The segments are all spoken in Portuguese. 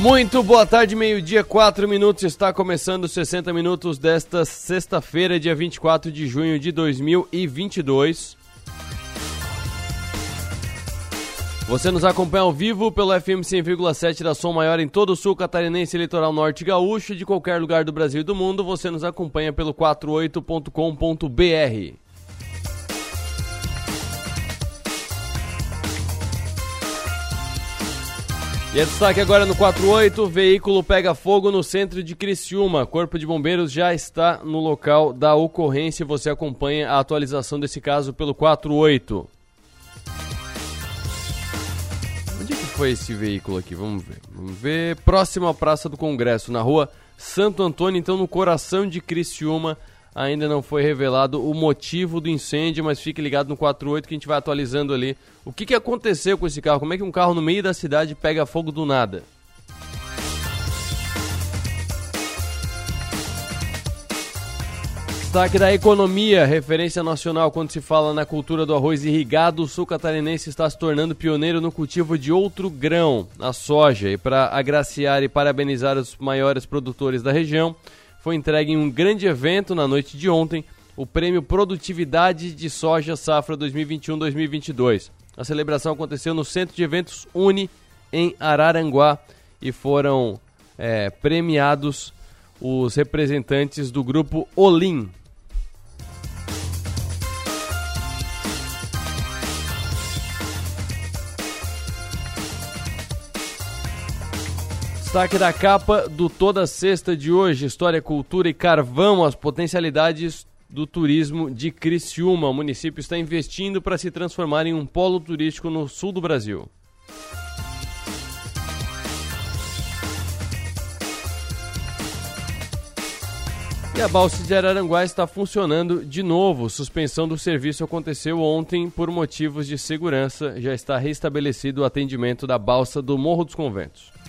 Muito boa tarde, meio-dia, 4 minutos. Está começando 60 minutos desta sexta-feira, dia 24 de junho de 2022. Você nos acompanha ao vivo pelo FM 100,7 da Som Maior em todo o sul catarinense, litoral norte gaúcho, de qualquer lugar do Brasil e do mundo. Você nos acompanha pelo 48.com.br. E é destaque agora no 48, veículo pega fogo no centro de Criciúma. Corpo de Bombeiros já está no local da ocorrência. Você acompanha a atualização desse caso pelo 48. Onde é que foi esse veículo aqui? Vamos ver. Vamos ver. Próximo à Praça do Congresso, na rua Santo Antônio, então no coração de Criciúma. Ainda não foi revelado o motivo do incêndio, mas fique ligado no 48 que a gente vai atualizando ali. O que, que aconteceu com esse carro? Como é que um carro no meio da cidade pega fogo do nada? Destaque da economia, referência nacional quando se fala na cultura do arroz irrigado, o sul catarinense está se tornando pioneiro no cultivo de outro grão, a soja. E para agraciar e parabenizar os maiores produtores da região, foi entregue em um grande evento na noite de ontem o Prêmio Produtividade de Soja Safra 2021-2022. A celebração aconteceu no Centro de Eventos Uni, em Araranguá, e foram é, premiados os representantes do grupo Olim. Destaque da capa do Toda Sexta de hoje: História, Cultura e Carvão, as potencialidades do turismo de Criciúma. O município está investindo para se transformar em um polo turístico no sul do Brasil. E a balsa de Araranguá está funcionando de novo. Suspensão do serviço aconteceu ontem por motivos de segurança. Já está restabelecido o atendimento da balsa do Morro dos Conventos.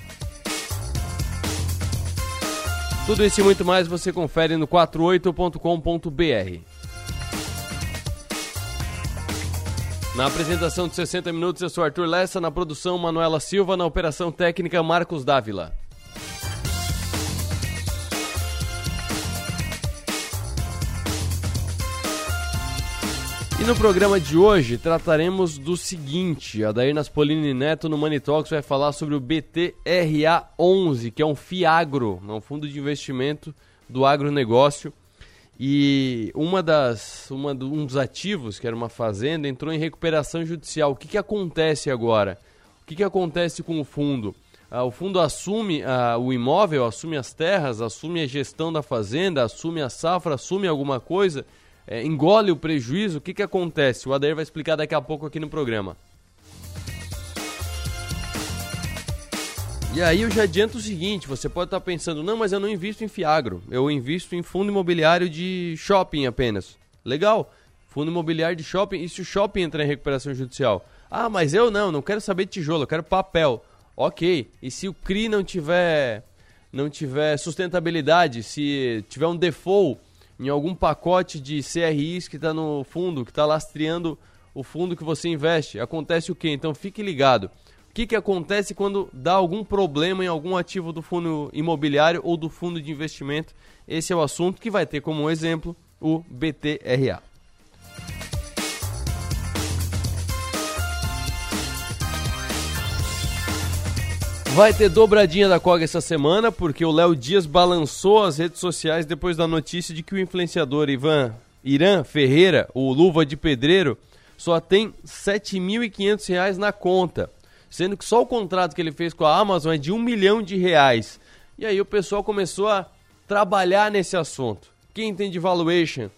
Tudo isso e muito mais você confere no 48.com.br. Na apresentação de 60 minutos, eu sou Arthur Lessa, na produção Manuela Silva, na operação técnica Marcos Dávila. E no programa de hoje trataremos do seguinte: a Dair Naspolini Neto no Money Talks vai falar sobre o BTRA11, que é um FIAGRO, é um fundo de investimento do agronegócio. E uma das, uma um dos ativos, que era uma fazenda, entrou em recuperação judicial. O que, que acontece agora? O que, que acontece com o fundo? Ah, o fundo assume ah, o imóvel, assume as terras, assume a gestão da fazenda, assume a safra, assume alguma coisa é, engole o prejuízo, o que, que acontece? O Adair vai explicar daqui a pouco aqui no programa. E aí eu já adianto o seguinte, você pode estar pensando, não, mas eu não invisto em Fiagro, eu invisto em fundo imobiliário de shopping apenas. Legal, fundo imobiliário de shopping, e se o shopping entrar em recuperação judicial? Ah, mas eu não, não quero saber de tijolo, eu quero papel. Ok, e se o CRI não tiver, não tiver sustentabilidade, se tiver um default em algum pacote de CRIs que está no fundo, que está lastreando o fundo que você investe. Acontece o quê? Então fique ligado. O que, que acontece quando dá algum problema em algum ativo do fundo imobiliário ou do fundo de investimento? Esse é o assunto que vai ter como exemplo o BTRA. Vai ter dobradinha da COG essa semana, porque o Léo Dias balançou as redes sociais depois da notícia de que o influenciador Ivan Irã Ferreira, o Luva de Pedreiro, só tem R$ 7.500 na conta, sendo que só o contrato que ele fez com a Amazon é de um milhão de reais. E aí o pessoal começou a trabalhar nesse assunto. Quem entende valuation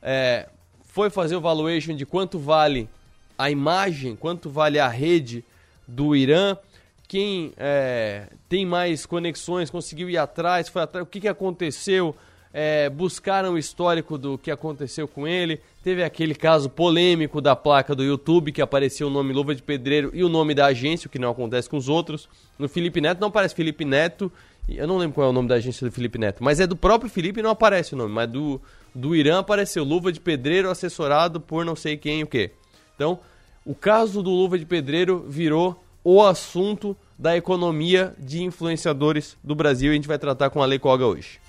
é, foi fazer o valuation de quanto vale a imagem, quanto vale a rede do Irã quem é, tem mais conexões conseguiu ir atrás, foi atrás, o que, que aconteceu, é, buscaram o histórico do que aconteceu com ele. Teve aquele caso polêmico da placa do YouTube que apareceu o nome Luva de Pedreiro e o nome da agência, o que não acontece com os outros. No Felipe Neto não aparece Felipe Neto, eu não lembro qual é o nome da agência do Felipe Neto, mas é do próprio Felipe e não aparece o nome, mas do, do Irã apareceu Luva de Pedreiro assessorado por não sei quem o que. Então, o caso do Luva de Pedreiro virou o assunto da economia de influenciadores do Brasil. E a gente vai tratar com a Lei Koga hoje.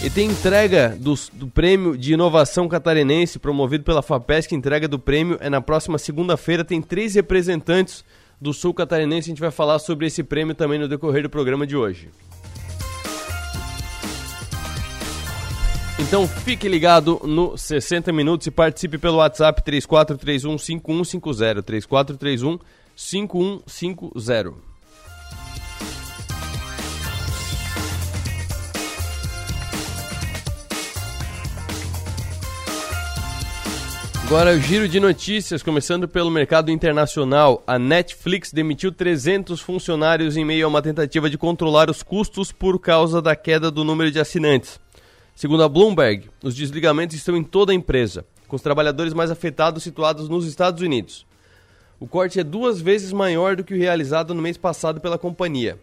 E tem entrega do, do, prêmio de inovação catarinense promovido pela FAPESC. Entrega do prêmio é na próxima segunda-feira. Tem três representantes do Sul Catarinense. A gente vai falar sobre esse prêmio também no decorrer do programa de hoje. Então fique ligado no 60 minutos e participe pelo WhatsApp 3431 5150 3431 5150. Agora o giro de notícias, começando pelo mercado internacional. A Netflix demitiu 300 funcionários em meio a uma tentativa de controlar os custos por causa da queda do número de assinantes. Segundo a Bloomberg, os desligamentos estão em toda a empresa, com os trabalhadores mais afetados situados nos Estados Unidos. O corte é duas vezes maior do que o realizado no mês passado pela companhia.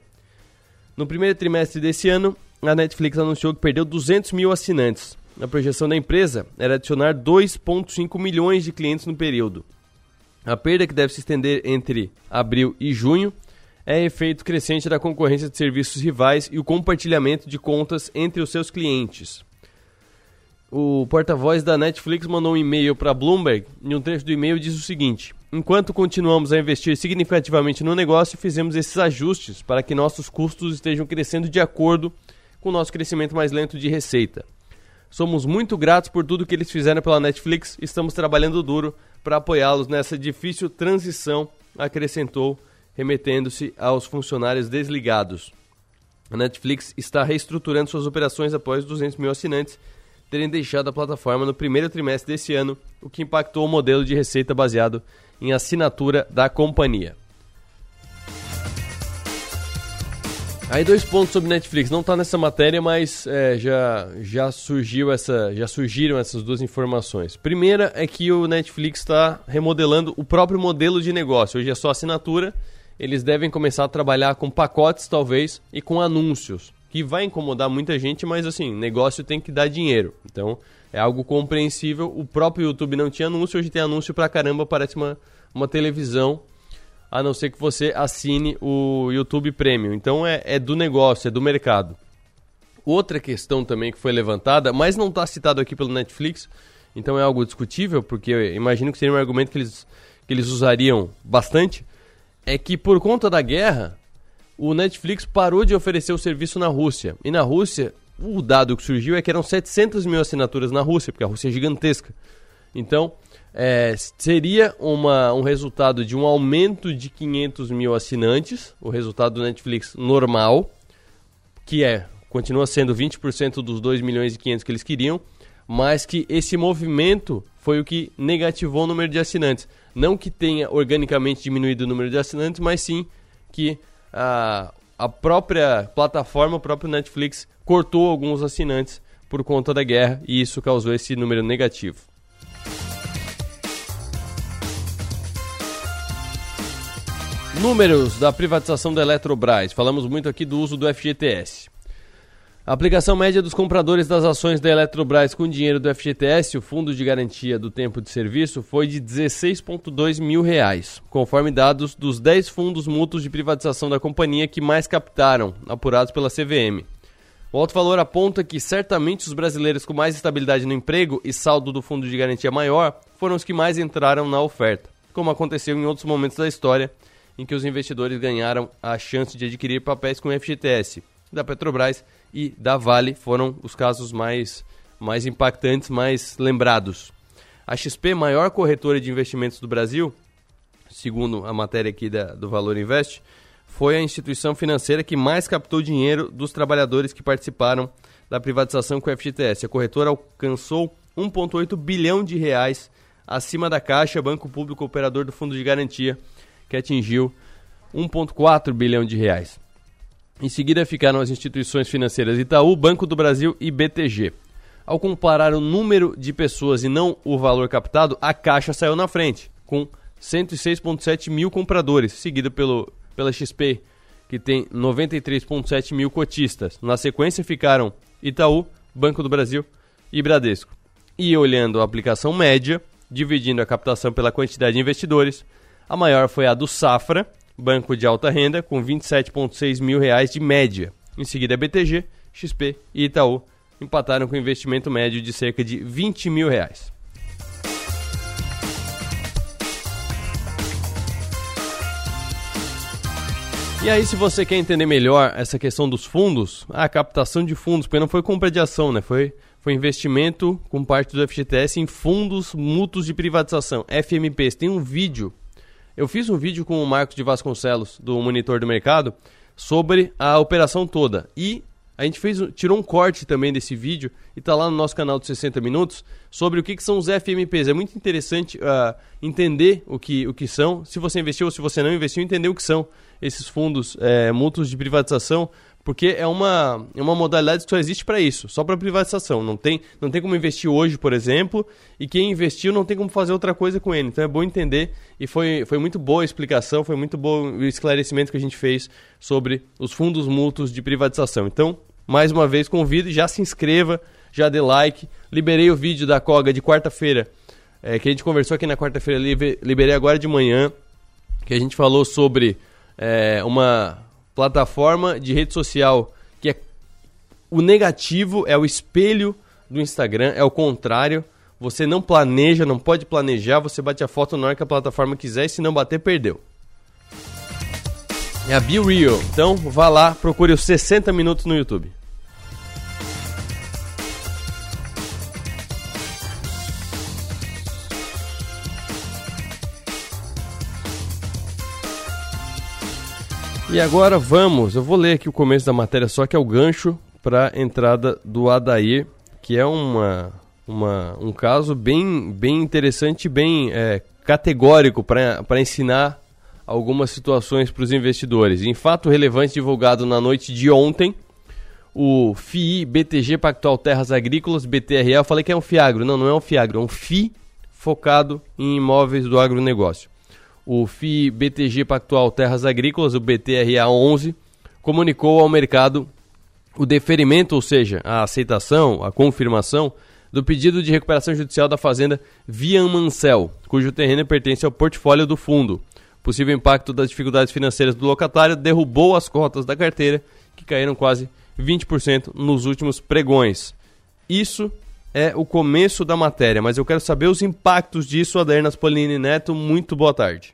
No primeiro trimestre desse ano, a Netflix anunciou que perdeu 200 mil assinantes, a projeção da empresa era adicionar 2,5 milhões de clientes no período. A perda, que deve se estender entre abril e junho, é efeito crescente da concorrência de serviços rivais e o compartilhamento de contas entre os seus clientes. O porta-voz da Netflix mandou um e-mail para Bloomberg e um trecho do e-mail diz o seguinte: Enquanto continuamos a investir significativamente no negócio, fizemos esses ajustes para que nossos custos estejam crescendo de acordo com o nosso crescimento mais lento de receita. Somos muito gratos por tudo que eles fizeram pela Netflix e estamos trabalhando duro para apoiá-los nessa difícil transição, acrescentou, remetendo-se aos funcionários desligados. A Netflix está reestruturando suas operações após 200 mil assinantes terem deixado a plataforma no primeiro trimestre desse ano, o que impactou o modelo de receita baseado em assinatura da companhia. Aí dois pontos sobre Netflix, não está nessa matéria, mas é, já, já surgiu essa, já surgiram essas duas informações. Primeira é que o Netflix está remodelando o próprio modelo de negócio. Hoje é só assinatura, eles devem começar a trabalhar com pacotes talvez e com anúncios, que vai incomodar muita gente, mas assim, negócio tem que dar dinheiro. Então é algo compreensível. O próprio YouTube não tinha anúncio, hoje tem anúncio pra caramba, parece uma, uma televisão a não ser que você assine o YouTube Premium. Então é, é do negócio, é do mercado. Outra questão também que foi levantada, mas não está citado aqui pelo Netflix, então é algo discutível, porque imagino que seria um argumento que eles, que eles usariam bastante, é que por conta da guerra, o Netflix parou de oferecer o serviço na Rússia. E na Rússia, o dado que surgiu é que eram 700 mil assinaturas na Rússia, porque a Rússia é gigantesca. Então, é, seria uma, um resultado de um aumento de 500 mil assinantes, o resultado do Netflix normal, que é continua sendo 20% dos 2 milhões e 500 que eles queriam, mas que esse movimento foi o que negativou o número de assinantes. Não que tenha organicamente diminuído o número de assinantes, mas sim que a, a própria plataforma, o próprio Netflix, cortou alguns assinantes por conta da guerra e isso causou esse número negativo. Números da privatização da Eletrobras. Falamos muito aqui do uso do FGTS. A aplicação média dos compradores das ações da Eletrobras com dinheiro do FGTS, o Fundo de Garantia do Tempo de Serviço, foi de 16,2 mil reais, conforme dados dos 10 fundos mútuos de privatização da companhia que mais captaram, apurados pela CVM. O alto valor aponta que certamente os brasileiros com mais estabilidade no emprego e saldo do Fundo de Garantia maior foram os que mais entraram na oferta, como aconteceu em outros momentos da história em que os investidores ganharam a chance de adquirir papéis com FGTS. Da Petrobras e da Vale foram os casos mais, mais impactantes, mais lembrados. A XP, maior corretora de investimentos do Brasil, segundo a matéria aqui da, do Valor Invest, foi a instituição financeira que mais captou dinheiro dos trabalhadores que participaram da privatização com o FGTS. A corretora alcançou 1,8 bilhão de reais acima da Caixa, Banco Público Operador do Fundo de Garantia, que atingiu 1,4 bilhão de reais. Em seguida ficaram as instituições financeiras Itaú, Banco do Brasil e BTG. Ao comparar o número de pessoas e não o valor captado, a Caixa saiu na frente, com 106,7 mil compradores, seguido pelo, pela XP, que tem 93,7 mil cotistas. Na sequência ficaram Itaú, Banco do Brasil e Bradesco. E olhando a aplicação média, dividindo a captação pela quantidade de investidores. A maior foi a do Safra, banco de alta renda, com 27,6 mil reais de média. Em seguida, BTG, XP e Itaú empataram com investimento médio de cerca de 20 mil reais. E aí, se você quer entender melhor essa questão dos fundos, a captação de fundos, porque não foi compra de ação, né? Foi, foi investimento com parte do FGTS em fundos mútuos de privatização, FMPs. Tem um vídeo, eu fiz um vídeo com o Marcos de Vasconcelos, do Monitor do Mercado, sobre a operação toda. E a gente fez, tirou um corte também desse vídeo e está lá no nosso canal de 60 minutos sobre o que, que são os FMPs. É muito interessante uh, entender o que, o que são, se você investiu ou se você não investiu, entender o que são esses fundos é, mútuos de privatização, porque é uma, é uma modalidade que só existe para isso, só para privatização. Não tem, não tem como investir hoje, por exemplo, e quem investiu não tem como fazer outra coisa com ele. Então é bom entender e foi, foi muito boa a explicação, foi muito bom o esclarecimento que a gente fez sobre os fundos mútuos de privatização. Então, mais uma vez, convido, já se inscreva, já dê like. Liberei o vídeo da Coga de quarta-feira, é, que a gente conversou aqui na quarta-feira, liberei agora de manhã, que a gente falou sobre é, uma plataforma de rede social que é o negativo, é o espelho do Instagram, é o contrário. Você não planeja, não pode planejar, você bate a foto na hora que a plataforma quiser e se não bater, perdeu. É a Be Real. Então vá lá, procure os 60 minutos no YouTube. E agora vamos, eu vou ler aqui o começo da matéria só que é o gancho para a entrada do Adair, que é uma, uma, um caso bem, bem interessante, bem é, categórico para ensinar algumas situações para os investidores. Em fato relevante divulgado na noite de ontem, o FII BTG Pactual Terras Agrícolas, BTRA, eu falei que é um FIAGRO, não, não é um FIAGRO, é um FI focado em imóveis do agronegócio. O FII BTG Pactual Terras Agrícolas, o BTRA 11, comunicou ao mercado o deferimento, ou seja, a aceitação, a confirmação do pedido de recuperação judicial da fazenda Vian Mancel, cujo terreno pertence ao portfólio do fundo. Possível impacto das dificuldades financeiras do locatário derrubou as cotas da carteira, que caíram quase 20% nos últimos pregões. Isso é o começo da matéria, mas eu quero saber os impactos disso. Adair Naspolini Neto, muito boa tarde.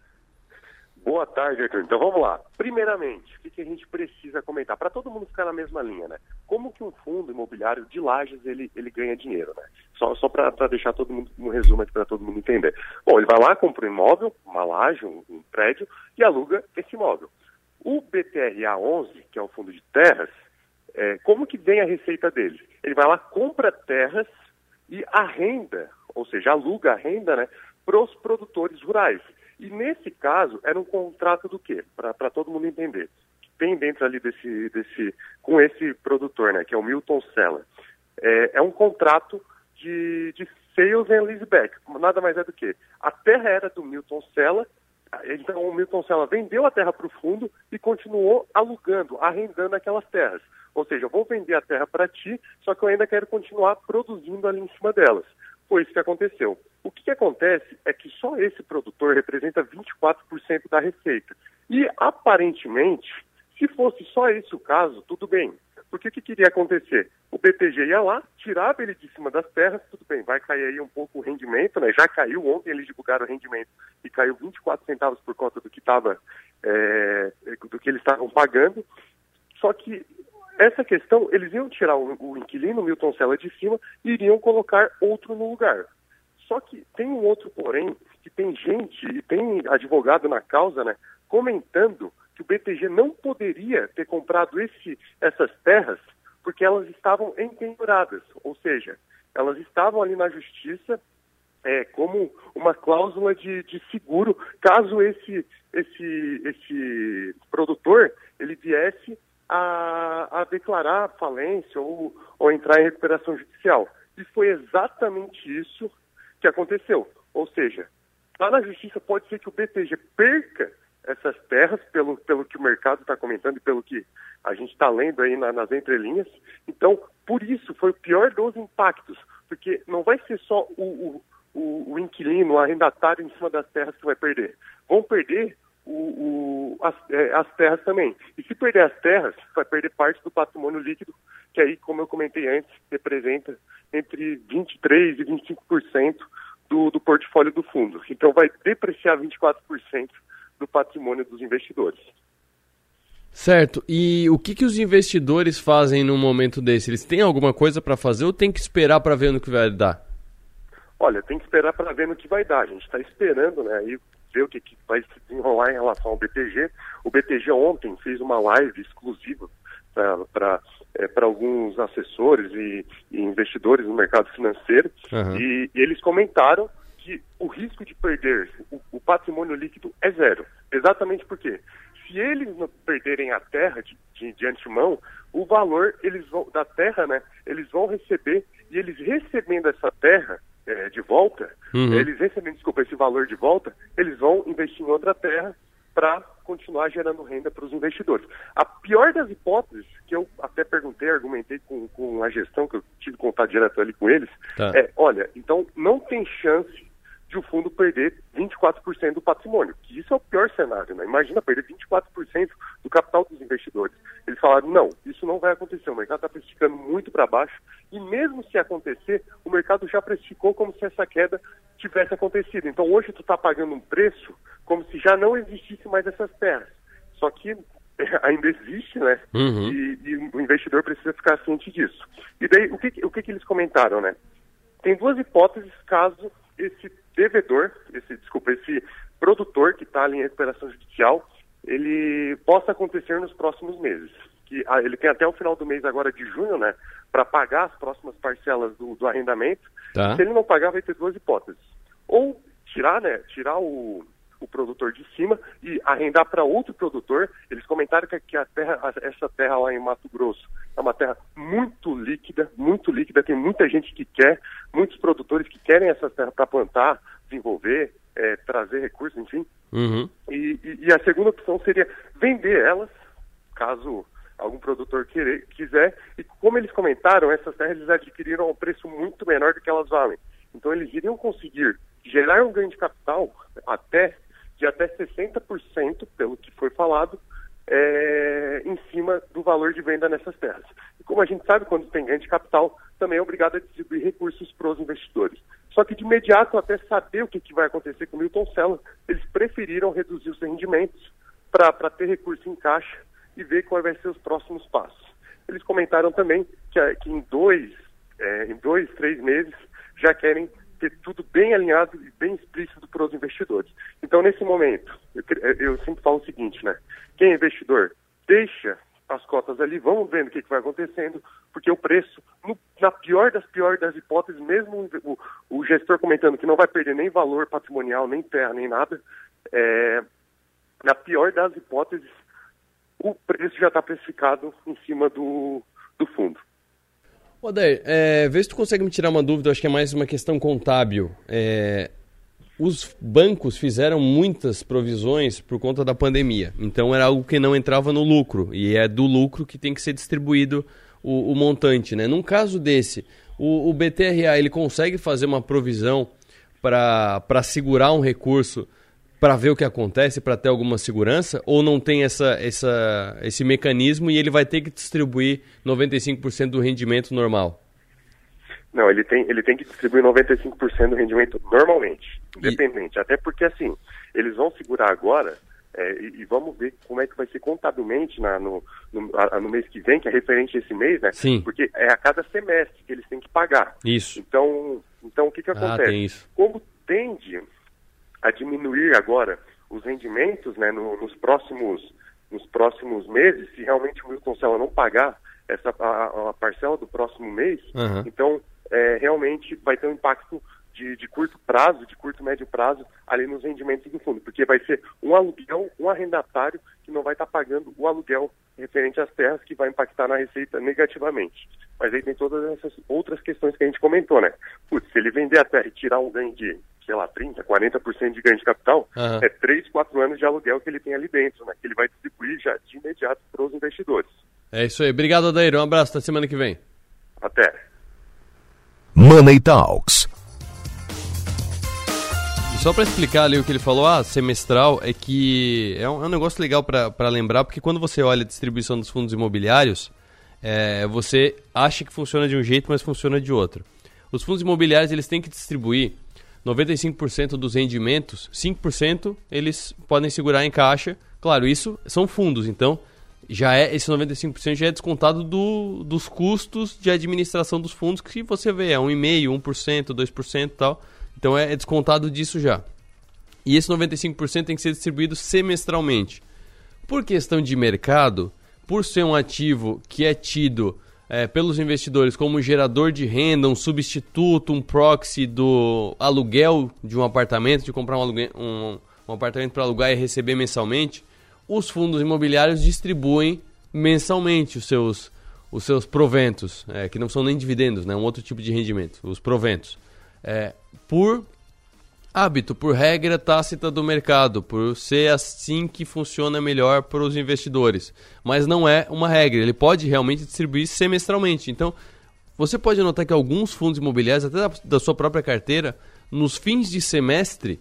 Boa tarde, Arthur. Então vamos lá. Primeiramente, o que, a gente precisa comentar? Para todo mundo ficar na mesma linha, né? Como que um fundo imobiliário de lajes ele, ele ganha dinheiro, né? Só, só para deixar todo mundo no resumo aqui para todo mundo entender. Bom, ele vai lá, compra um imóvel, uma laje, um, um prédio e aluga esse imóvel. O BTRA 11, que é o fundo de terras, é, como que vem a receita dele? Ele vai lá, compra terras e arrenda, ou seja, aluga a renda, né, para os produtores rurais. E nesse caso, era um contrato do quê? Para todo mundo entender. Tem dentro ali desse, desse, com esse produtor, né, que é o Milton Sella. É, é um contrato de, de sales and leaseback. Nada mais é do que a terra era do Milton Sella, então o Milton Sella vendeu a terra para o fundo e continuou alugando, arrendando aquelas terras. Ou seja, eu vou vender a terra para ti, só que eu ainda quero continuar produzindo ali em cima delas. Foi isso que aconteceu. O que, que acontece é que só esse produtor representa 24% da receita. E, aparentemente, se fosse só esse o caso, tudo bem. Porque o que queria acontecer? O BTG ia lá, tirava ele de cima das terras, tudo bem, vai cair aí um pouco o rendimento, né? Já caiu ontem, eles divulgaram o rendimento e caiu 24 centavos por conta do que estava, é, do que eles estavam pagando. Só que essa questão, eles iam tirar o, o inquilino, Milton Sela, de cima e iriam colocar outro no lugar. Só que tem um outro porém, que tem gente e tem advogado na causa, né, comentando que o BTG não poderia ter comprado esse, essas terras porque elas estavam empenhoradas, ou seja, elas estavam ali na justiça é, como uma cláusula de, de seguro caso esse, esse, esse produtor ele viesse a, a declarar falência ou, ou entrar em recuperação judicial. E foi exatamente isso que aconteceu. Ou seja, lá na justiça pode ser que o BTG perca essas terras, pelo, pelo que o mercado está comentando e pelo que a gente está lendo aí na, nas entrelinhas. Então, por isso, foi o pior dos impactos, porque não vai ser só o, o, o, o inquilino, o arrendatário em cima das terras que vai perder? Vão perder o, o, as, é, as, terras também. E se perder as terras, vai perder parte do patrimônio líquido, que aí, como eu comentei antes, representa entre 23% e 25% do, do portfólio do fundo. Então vai depreciar 24% do patrimônio dos investidores. Certo. E o que, que os investidores fazem num momento desse? Eles têm alguma coisa para fazer ou tem que esperar para ver no que vai dar? Olha, tem que esperar para ver no que vai dar. A gente está esperando, né? Aí ver o que, que vai se desenrolar em relação ao BTG. O BTG ontem fez uma live exclusiva para é, alguns assessores e, e, investidores no mercado financeiro uhum. e, e, eles comentaram que o risco de perder o, o, patrimônio líquido é zero. Exatamente porque se eles perderem a terra de, de, de antemão, o valor eles vão, da terra, né, eles vão receber e eles recebendo essa terra é, de volta, uhum. eles recebendo, desculpa, esse valor de volta, eles vão investir em outra terra para continuar gerando renda para os investidores. A pior das hipóteses, que eu até perguntei, argumentei com, com a gestão, que eu tive contato direto ali com eles, tá. é, olha, então não tem chance de o fundo perder 24% do patrimônio, que isso é o pior cenário, né? Imagina perder 24% do capital dos investidores. Eles falaram, não, isso não vai acontecer, o mercado está precificando muito para baixo, e mesmo se acontecer, o mercado já precificou como se essa queda tivesse acontecido. Então hoje tu está pagando um preço como se já não existisse mais essas terras. Só que ainda existe, né? Uhum. E, e, o investidor precisa ficar ciente disso. E daí, o que, o que, que eles comentaram, né? Tem duas hipóteses caso esse devedor, esse, desculpa, esse produtor que está ali em recuperação judicial, ele possa acontecer nos próximos meses. Que, ah, ele tem até o final do mês agora de junho, né, para pagar as próximas parcelas do, do arrendamento. Tá. Se ele não pagar, vai ter duas hipóteses. Ou tirar, né, tirar o, o produtor de cima e arrendar para outro produtor. Eles comentaram que, que a terra, essa terra lá em Mato Grosso é uma terra muito líquida, muito líquida. Tem muita gente que quer, muitos produtores que querem essa terra para plantar, desenvolver, é, trazer recursos, enfim. Uhum. E, e, e, a segunda opção seria vender elas, caso algum produtor querer, quiser. E como eles comentaram, essas terras eles adquiriram a um preço muito menor do que elas valem. Então eles iriam conseguir gerar um ganho de capital até de até 60%, pelo que foi falado, é, em cima do valor de venda nessas terras. E como a gente sabe, quando tem ganho de capital, também é obrigado a distribuir recursos para os investidores. Só que de imediato, até saber o que, que vai acontecer com o Milton Sela, eles preferiram reduzir os rendimentos para ter recurso em caixa e ver quais vão ser os próximos passos. Eles comentaram também que, que em dois, é, em dois, três meses já querem ter tudo bem alinhado e bem explícito para os investidores. Então, nesse momento, eu, eu, sempre falo o seguinte, né? Quem é investidor, deixa as cotas ali, vamos vendo o que, que vai acontecendo, porque o preço, no, na pior das piores das hipóteses, mesmo o, o, gestor comentando que não vai perder nem valor patrimonial, nem terra, nem nada, é, na pior das hipóteses, o preço já está precificado em cima do, do fundo. Odair, é, vê se tu consegue me tirar uma dúvida, acho que é mais uma questão contábil. É, os bancos fizeram muitas provisões por conta da pandemia, então era algo que não entrava no lucro, e é do lucro que tem que ser distribuído o, o montante. Né? Num caso desse, o, o BTRA ele consegue fazer uma provisão para segurar um recurso para ver o que acontece, para ter alguma segurança? Ou não tem essa, essa, esse mecanismo e ele vai ter que distribuir 95% do rendimento normal? Não, ele tem, ele tem que distribuir 95% do rendimento normalmente, independente. E... Até porque, assim, eles vão segurar agora é, e, e, vamos ver como é que vai ser contabilmente na, no, no, a, no, mês que vem, que é referente a esse mês, né? Sim. Porque é a cada semestre que eles têm que pagar. Isso. Então, então o que, que acontece? Ah, tem isso. Como tende a diminuir agora os rendimentos né, no, nos, próximos, nos próximos meses, se realmente o Cela não pagar essa, a, a parcela do próximo mês, uhum. então é, realmente vai ter um impacto de, de, curto prazo, de curto médio prazo, ali nos rendimentos do fundo, porque vai ser um aluguel, um arrendatário que não vai estar pagando o aluguel referente às terras, que vai impactar na receita negativamente. Mas aí tem todas essas outras questões que a gente comentou, né? Putz, se ele vender a terra e tirar um ganho de sei lá, 30%, 40% de ganho de capital, uhum. é 3, 4 anos de aluguel que ele tem ali dentro, né? Que ele vai distribuir já de imediato para os investidores. É isso aí. Obrigado, Adair. Um abraço. Até semana que vem. Até. Money Talks Só para explicar ali o que ele falou, ah, semestral, é que é um, é um negócio legal para lembrar, porque quando você olha a distribuição dos fundos imobiliários, é, você acha que funciona de um jeito, mas funciona de outro. Os fundos imobiliários eles têm que distribuir 95% dos rendimentos, 5% eles podem segurar em caixa. Claro, isso são fundos, então já é esse 95% já é descontado do, dos custos de administração dos fundos que você vê, é 1,5%, 1%, 2% e tal. Então é, é descontado disso já. E esse 95% tem que ser distribuído semestralmente. Por questão de mercado, por ser um ativo que é tido é, pelos investidores como gerador de renda, um substituto, um proxy do aluguel de um apartamento, de comprar um, aluguel, um, um apartamento para alugar e receber mensalmente, os fundos imobiliários distribuem mensalmente os seus, os seus proventos, é, que não são nem dividendos, né, um outro tipo de rendimento, os proventos, é, por hábito, por regra tácita do mercado, por ser assim que funciona melhor para os investidores. Mas não é uma regra, ele pode realmente distribuir semestralmente. Então, você pode notar que alguns fundos imobiliários, até da, da sua própria carteira, nos fins de semestre,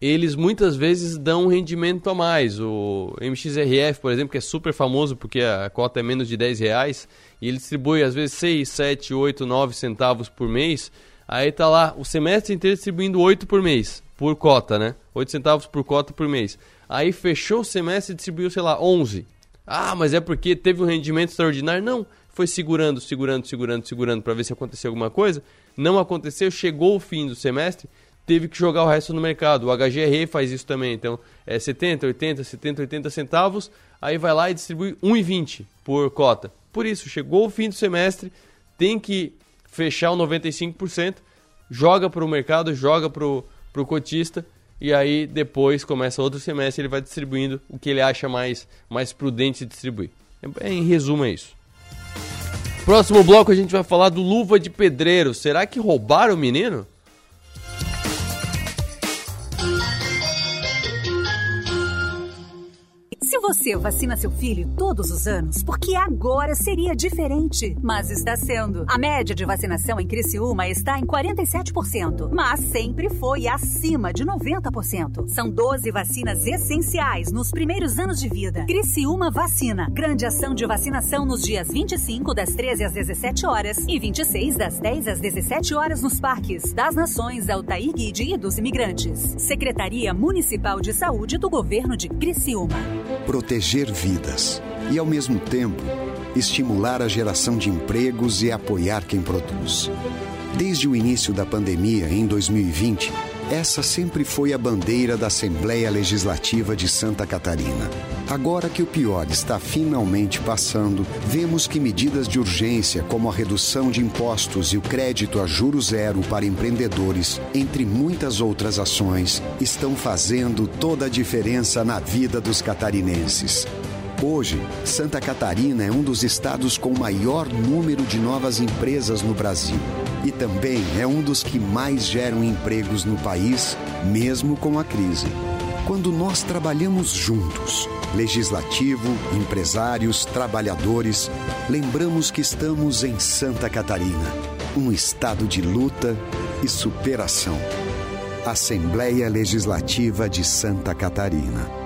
eles muitas vezes dão um rendimento a mais. O MXRF, por exemplo, que é super famoso porque a cota é menos de 10 reais, e ele distribui às vezes 6, 7, 8, 9 centavos por mês, Aí tá lá o semestre inteiro distribuindo 8 por mês, por cota, né? 8 centavos por cota por mês. Aí fechou o semestre e distribuiu, sei lá, 11. Ah, mas é porque teve um rendimento extraordinário? Não, foi segurando, segurando, segurando, segurando para ver se acontecia alguma coisa. Não aconteceu, chegou o fim do semestre, teve que jogar o resto no mercado. O HGR faz isso também. Então, é 70, 80, 70, 80 centavos, aí vai lá e distribui 1,20 por cota. Por isso, chegou o fim do semestre, tem que fechar o 95%, joga para o mercado, joga para o cotista e aí depois começa outro semestre ele vai distribuindo o que ele acha mais, mais prudente distribuir. É, em resumo é isso. Próximo bloco a gente vai falar do Luva de Pedreiro. Será que roubaram o menino? Se você vacina seu filho todos os anos, porque agora seria diferente, mas está sendo. A média de vacinação em Criciúma está em 47%, mas sempre foi acima de 90%. São 12 vacinas essenciais nos primeiros anos de vida. Criciúma Vacina. Grande ação de vacinação nos dias 25 das 13 às 17 horas e 26 das 10 às 17 horas nos parques das Nações Altair Guide e dos Imigrantes. Secretaria Municipal de Saúde do Governo de Criciúma proteger vidas e, ao mesmo tempo, estimular a geração de empregos e apoiar quem produz. Desde o início da pandemia, em 2020, essa sempre foi a bandeira da Assembleia Legislativa de Santa Catarina. Agora que o pior está finalmente passando, vemos que medidas de urgência, como a redução de impostos e o crédito a juro zero para empreendedores, entre muitas outras ações, estão fazendo toda a diferença na vida dos catarinenses. Hoje, Santa Catarina é um dos estados com maior número de novas empresas no Brasil e também é um dos que mais geram empregos no país, mesmo com a crise. Quando nós trabalhamos juntos, legislativo, empresários, trabalhadores, lembramos que estamos em Santa Catarina, um estado de luta e superação. Assembleia Legislativa de Santa Catarina.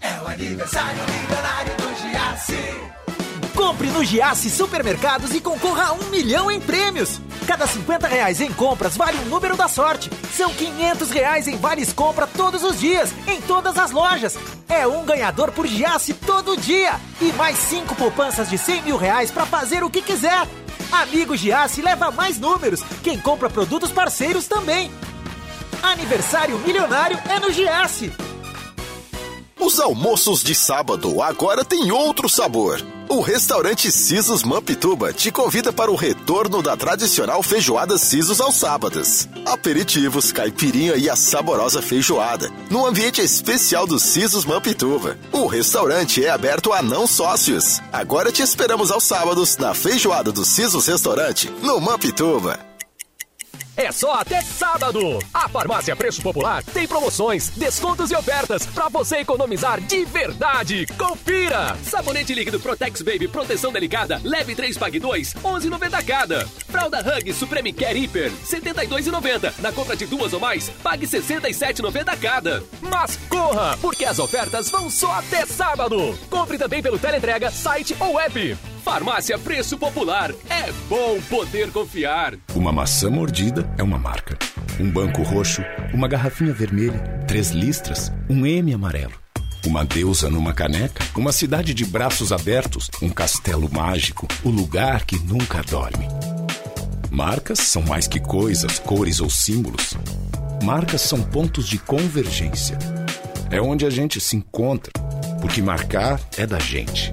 É o aniversário milionário do Giasse. Compre no Giasse Supermercados e concorra a um milhão em prêmios. Cada 50 reais em compras vale um número da sorte. São 500 reais em vales compra todos os dias, em todas as lojas. É um ganhador por Giasse todo dia. E mais cinco poupanças de 100 mil reais para fazer o que quiser. Amigo Giasse leva mais números. Quem compra produtos parceiros também. Aniversário milionário é no Giasse. Os almoços de sábado agora têm outro sabor. O restaurante Sisos Mampituba te convida para o retorno da tradicional feijoada Sisos aos sábados. Aperitivos, caipirinha e a saborosa feijoada, no ambiente especial do Sisos Mampituba. O restaurante é aberto a não sócios. Agora te esperamos aos sábados na feijoada do Sisos Restaurante, no Mampituba. É só até sábado. A Farmácia Preço Popular tem promoções, descontos e ofertas para você economizar de verdade. Confira! Sabonete líquido Protex Baby Proteção Delicada, leve 3 pague 2, 11,90 cada. Fralda Hug Supreme Care Hiper, 72,90. Na compra de duas ou mais, pague 67,90 cada. Mas corra, porque as ofertas vão só até sábado. Compre também pelo teleentrega, site ou app. Farmácia Preço Popular. É bom poder confiar. Uma maçã mordida é uma marca. Um banco roxo, uma garrafinha vermelha, três listras, um M amarelo. Uma deusa numa caneca, uma cidade de braços abertos, um castelo mágico, o lugar que nunca dorme. Marcas são mais que coisas, cores ou símbolos. Marcas são pontos de convergência. É onde a gente se encontra, porque marcar é da gente.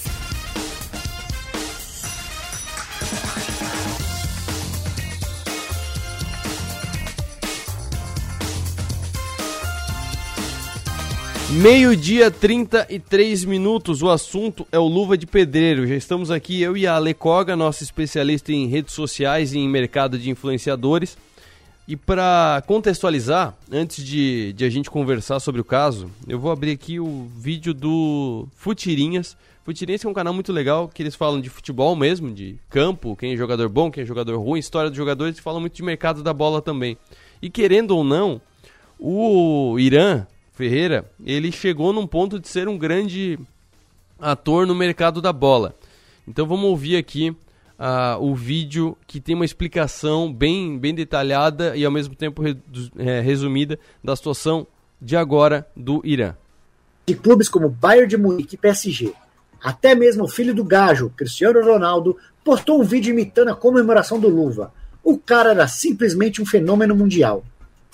Meio-dia, 33 minutos. O assunto é o Luva de Pedreiro. Já estamos aqui, eu e a Ale Koga, nossa especialista em redes sociais e em mercado de influenciadores. E para contextualizar, antes de, de, a gente conversar sobre o caso, eu vou abrir aqui o vídeo do Futirinhas. Futirinhas é um canal muito legal que eles falam de futebol mesmo, de campo, quem é jogador bom, quem é jogador ruim, história dos jogadores e falam muito de mercado da bola também. E querendo ou não, o Irã Ferreira, ele chegou num ponto de ser um grande ator no mercado da bola. Então vamos ouvir aqui uh, o vídeo que tem uma explicação bem, bem detalhada e ao mesmo tempo é, resumida da situação de agora do Irã. De clubes como Bayern de Munique e PSG, até mesmo o filho do Gajo, Cristiano Ronaldo, postou um vídeo imitando a comemoração do Luva. O cara era simplesmente um fenômeno mundial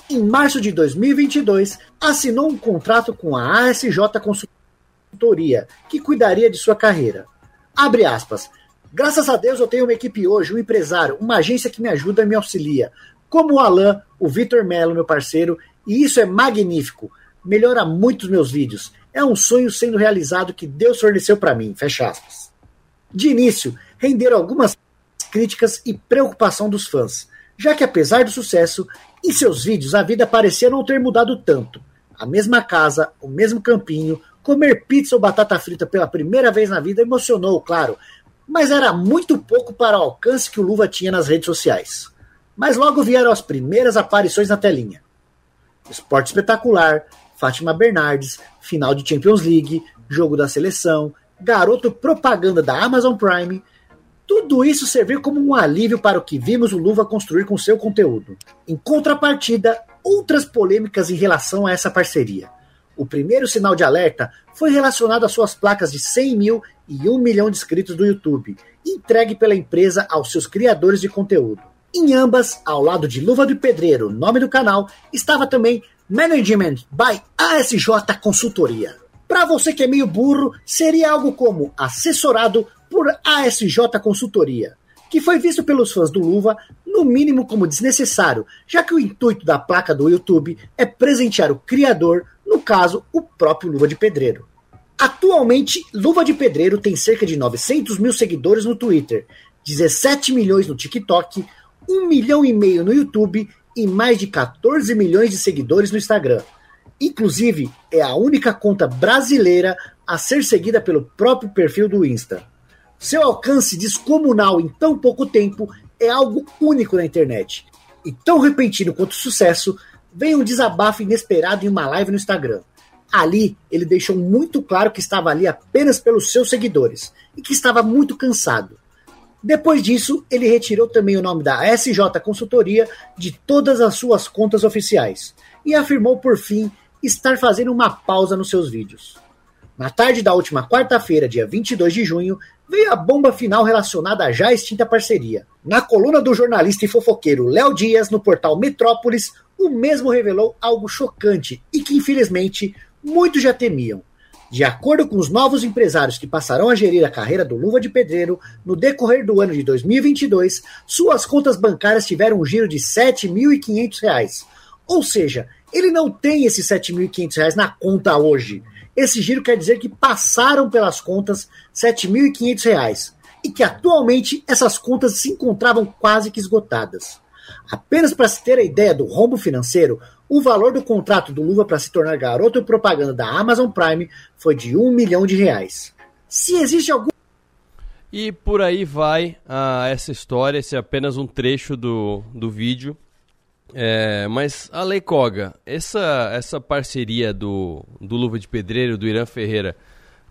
em março de 2022, assinou um contrato com a ASJ Consultoria, que cuidaria de sua carreira. Abre aspas. Graças a Deus eu tenho uma equipe hoje, um empresário, uma agência que me ajuda e me auxilia, como o Alan, o Vitor Melo, meu parceiro, e isso é magnífico. Melhora muito os meus vídeos. É um sonho sendo realizado que Deus forneceu para mim. Fecha aspas. De início, renderam algumas críticas e preocupação dos fãs, já que apesar do sucesso, em seus vídeos, a vida parecia não ter mudado tanto. A mesma casa, o mesmo campinho, comer pizza ou batata frita pela primeira vez na vida emocionou, claro, mas era muito pouco para o alcance que o Luva tinha nas redes sociais. Mas logo vieram as primeiras aparições na telinha. Esporte espetacular, Fátima Bernardes, final de Champions League, jogo da seleção, garoto propaganda da Amazon Prime, Tudo isso serviu como um alívio para o que vimos o Luva construir com seu conteúdo. Em contrapartida, outras polêmicas em relação a essa parceria. O primeiro sinal de alerta foi relacionado às suas placas de 100 mil e 1 milhão de inscritos do YouTube, entregue pela empresa aos seus criadores de conteúdo. Em ambas, ao lado de Luva do Pedreiro, nome do canal, estava também Management by ASJ Consultoria. Para você que é meio burro, seria algo como assessorado por ASJ Consultoria, que foi visto pelos fãs do Luva no mínimo como desnecessário, já que o intuito da placa do YouTube é presentear o criador, no caso, o próprio Luva de Pedreiro. Atualmente, Luva de Pedreiro tem cerca de 900 mil seguidores no Twitter, 17 milhões no TikTok, 1 milhão e meio no YouTube e mais de 14 milhões de seguidores no Instagram. Inclusive, é a única conta brasileira a ser seguida pelo próprio perfil do Insta. Seu alcance descomunal em tão pouco tempo é algo único na internet. E tão repentino quanto o sucesso, vem um desabafo inesperado em uma live no Instagram. Ali, ele deixou muito claro que estava ali apenas pelos seus seguidores e que estava muito cansado. Depois disso, ele retirou também o nome da SJ Consultoria de todas as suas contas oficiais e afirmou por fim estar fazendo uma pausa nos seus vídeos. Na tarde da última quarta-feira, dia 22 de junho, veio a bomba final relacionada à já extinta parceria. Na coluna do jornalista e fofoqueiro Léo Dias, no portal Metrópolis, o mesmo revelou algo chocante e que, infelizmente, muitos já temiam. De acordo com os novos empresários que passarão a gerir a carreira do Luva de Pedreiro, no decorrer do ano de 2022, suas contas bancárias tiveram um giro de R$ 7.500. Ou seja, ele não tem esses R$ 7.500 na conta hoje. Esse giro quer dizer que passaram pelas contas R$ 7.500 e que atualmente essas contas se encontravam quase que esgotadas. Apenas para se ter a ideia do rombo financeiro, o valor do contrato do Luva para se tornar garoto propaganda da Amazon Prime foi de um milhão de reais. Se existe algum. E por aí vai ah, essa história, esse é apenas um trecho do, do vídeo. É, mas, Ale Koga, essa, essa parceria do, do Luva de Pedreiro, do Irã Ferreira,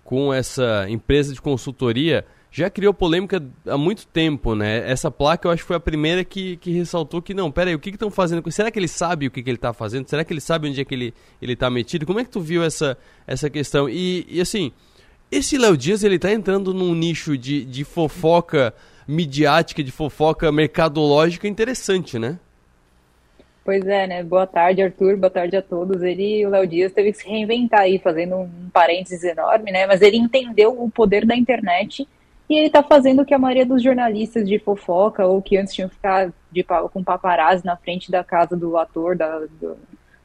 com essa empresa de consultoria, já criou polêmica há muito tempo, né? Essa placa eu acho que foi a primeira que, que ressaltou que, não, peraí, o que estão fazendo Será que ele sabe o que, que ele está fazendo? Será que ele sabe onde é que ele, ele tá metido? Como é que tu viu essa, essa questão? E, e assim, esse Léo Dias, ele tá entrando num nicho de, de fofoca midiática, de fofoca mercadológica interessante, né? Pois é, né? Boa tarde, Arthur. Boa tarde a todos. Ele, o Léo Dias, teve que se reinventar aí, fazendo um parênteses enorme, né? Mas ele entendeu o poder da internet e ele tá fazendo o que a maioria dos jornalistas de fofoca, ou que antes tinham que ficar de, com paparazzi na frente da casa do ator, da, do,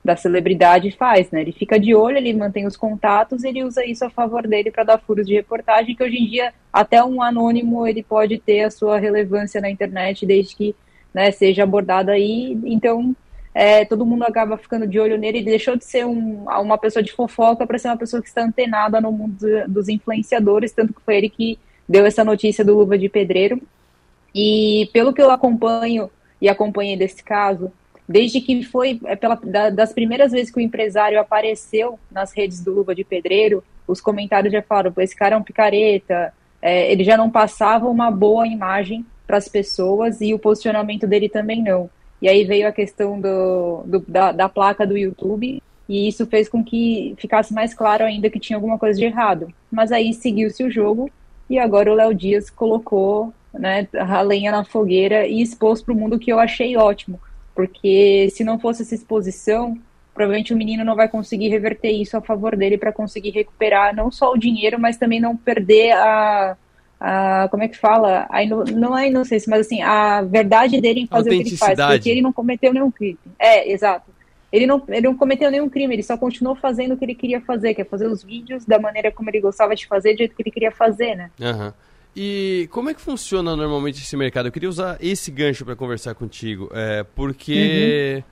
da celebridade, faz, né? Ele fica de olho, ele mantém os contatos, ele usa isso a favor dele para dar furos de reportagem, que hoje em dia até um anônimo ele pode ter a sua relevância na internet, desde que né, seja abordado aí. Então, é, todo mundo acaba ficando de olho nele. Ele deixou de ser um, uma pessoa de fofoca para ser uma pessoa que está antenada no mundo dos influenciadores, tanto que foi ele que deu essa notícia do Luva de Pedreiro. E pelo que eu acompanho e acompanhei desse caso, desde que foi é pela, da, das primeiras vezes que o empresário apareceu nas redes do Luva de Pedreiro, os comentários já falaram: esse cara é um picareta, é, ele já não passava uma boa imagem para as pessoas e o posicionamento dele também não. E aí veio a questão do, do da, da, placa do YouTube, e isso fez com que ficasse mais claro ainda que tinha alguma coisa de errado. Mas aí seguiu-se o jogo, e agora o Léo Dias colocou né, a lenha na fogueira e expôs para o mundo que eu achei ótimo. Porque se não fosse essa exposição, provavelmente o menino não vai conseguir reverter isso a favor dele para conseguir recuperar não só o dinheiro, mas também não perder a, a, como é que fala? A ino, não é inocência, mas assim, a verdade dele em fazer o que ele faz, porque ele não cometeu nenhum crime. É, exato. Ele não, ele não cometeu nenhum crime, ele só continuou fazendo o que ele queria fazer, que é fazer os vídeos da maneira como ele gostava de fazer, do jeito que ele queria fazer, né? Uhum. E como é que funciona normalmente esse mercado? Eu queria usar esse gancho para conversar contigo, é, porque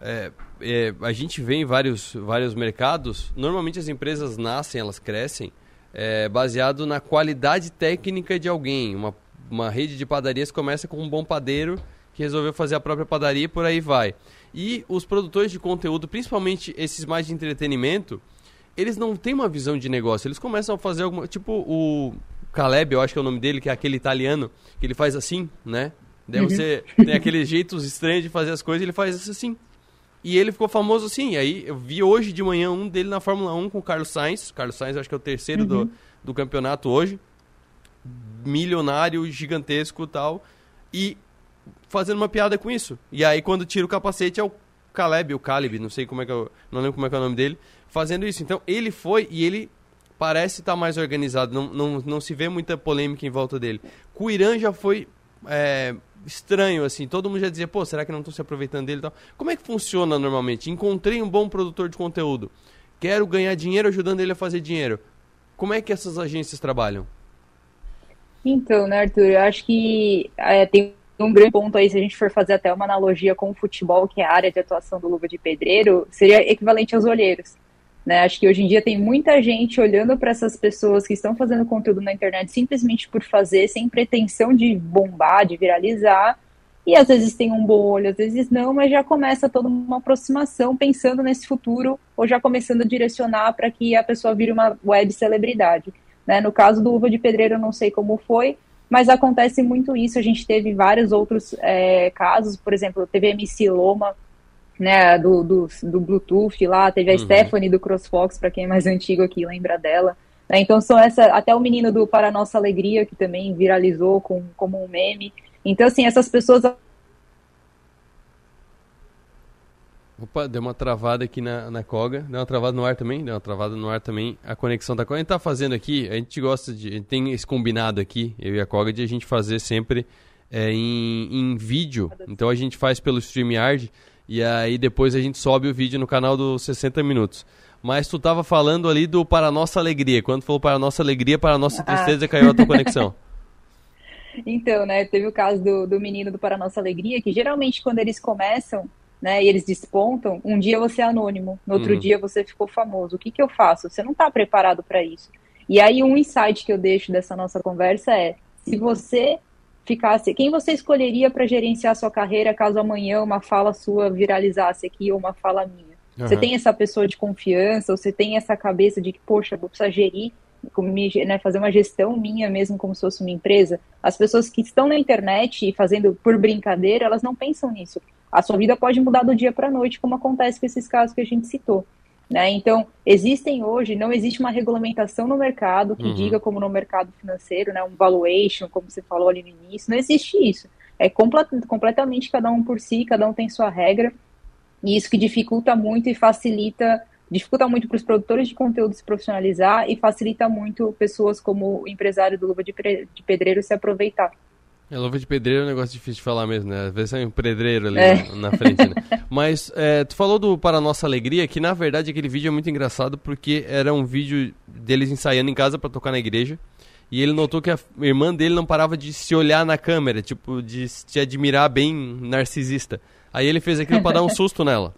uhum. é, é, a gente vê em vários, vários mercados, normalmente as empresas nascem, elas crescem, é, baseado na qualidade técnica de alguém. Uma, uma rede de padarias começa com um bom padeiro que resolveu fazer a própria padaria e por aí vai. E os produtores de conteúdo, principalmente esses mais de entretenimento, eles não têm uma visão de negócio. Eles começam a fazer alguma. Tipo, o Caleb, eu acho que é o nome dele, que é aquele italiano, que ele faz assim, né? Daí Uhum. você tem aqueles jeitos estranhos de fazer as coisas, ele faz assim. E ele ficou famoso assim. Aí eu vi hoje de manhã um dele na Fórmula 1 com o Carlos Sainz. Carlos Sainz, acho que é o terceiro Uhum. do, do campeonato hoje. Milionário, gigantesco e tal. E fazendo uma piada com isso. E aí quando tira o capacete é o Caleb, o Caleb, não sei como é que eu, não lembro como é que é o nome dele, fazendo isso. Então ele foi e ele parece estar mais organizado, não, não, não se vê muita polêmica em volta dele. Irã já foi é, estranho, assim, todo mundo já dizia, pô, será que não estão se aproveitando dele e tal? Como é que funciona normalmente? Encontrei um bom produtor de conteúdo, quero ganhar dinheiro ajudando ele a fazer dinheiro. Como é que essas agências trabalham? Então, né, Arthur, eu acho que é, tem um grande ponto aí, se a gente for fazer até uma analogia com o futebol, que é a área de atuação do Luva de Pedreiro, seria equivalente aos olheiros. Né? Acho que hoje em dia tem muita gente olhando para essas pessoas que estão fazendo conteúdo na internet simplesmente por fazer, sem pretensão de bombar, de viralizar, e às vezes tem um bom olho, às vezes não, mas já começa toda uma aproximação pensando nesse futuro, ou já começando a direcionar para que a pessoa vire uma web celebridade. Né? No caso do Uva de Pedreiro, eu não sei como foi, mas acontece muito isso. A gente teve vários outros é, casos, por exemplo, teve MC Loma, né, do, do, do Bluetooth lá, teve a Uhum. Stephanie do CrossFox, para quem é mais antigo aqui lembra dela. Né? Então são essa, até o menino do Para Nossa Alegria, que também viralizou com, como um meme. Então, assim, essas pessoas Opa, deu uma travada aqui na, na Koga. Deu uma travada no ar também? Deu uma travada no ar também. A conexão da Koga. A gente tá fazendo aqui, a gente gosta de. A gente tem esse combinado aqui, eu e a Koga, de a gente fazer sempre é, em, em vídeo. Então a gente faz pelo StreamYard e aí depois a gente sobe o vídeo no canal dos 60 Minutos. Mas tu tava falando ali do Para Nossa Alegria. Quando falou Para Nossa Alegria, Para Nossa Tristeza, Ah. caiu a tua conexão. Então, né, teve o caso do, do menino do Para Nossa Alegria, que geralmente quando eles começam, né, e eles despontam, um dia você é anônimo, no outro Uhum. dia você ficou famoso. O que que eu faço? Você não está preparado para isso. E aí um insight que eu deixo dessa nossa conversa é, se você ficasse, quem você escolheria para gerenciar sua carreira caso amanhã uma fala sua viralizasse aqui ou uma fala minha? Você Aham. tem essa pessoa de confiança, ou você tem essa cabeça de que, poxa, vou precisar gerir, né, fazer uma gestão minha mesmo como se fosse uma empresa. As pessoas que estão na internet e fazendo por brincadeira, elas não pensam nisso. A sua vida pode mudar do dia para a noite, como acontece com esses casos que a gente citou. Né? Então, existem hoje, não existe uma regulamentação no mercado que Uhum. diga como no mercado financeiro, né, um valuation, como você falou ali no início, não existe isso. É comple- completamente cada um por si, cada um tem sua regra. E isso que dificulta muito e facilita, dificulta muito para os produtores de conteúdo se profissionalizar e facilita muito pessoas como o empresário do Luva de, de Pedreiro se aproveitar. É, luva de pedreiro é um negócio difícil de falar mesmo, né? Às vezes é um pedreiro ali É. na, na frente, né? Mas é, tu falou do Para Nossa Alegria, que na verdade aquele vídeo é muito engraçado porque era um vídeo deles ensaiando em casa pra tocar na igreja. E ele notou que a irmã dele não parava de se olhar na câmera, tipo, de se admirar bem narcisista. Aí ele fez aquilo pra dar um susto nela.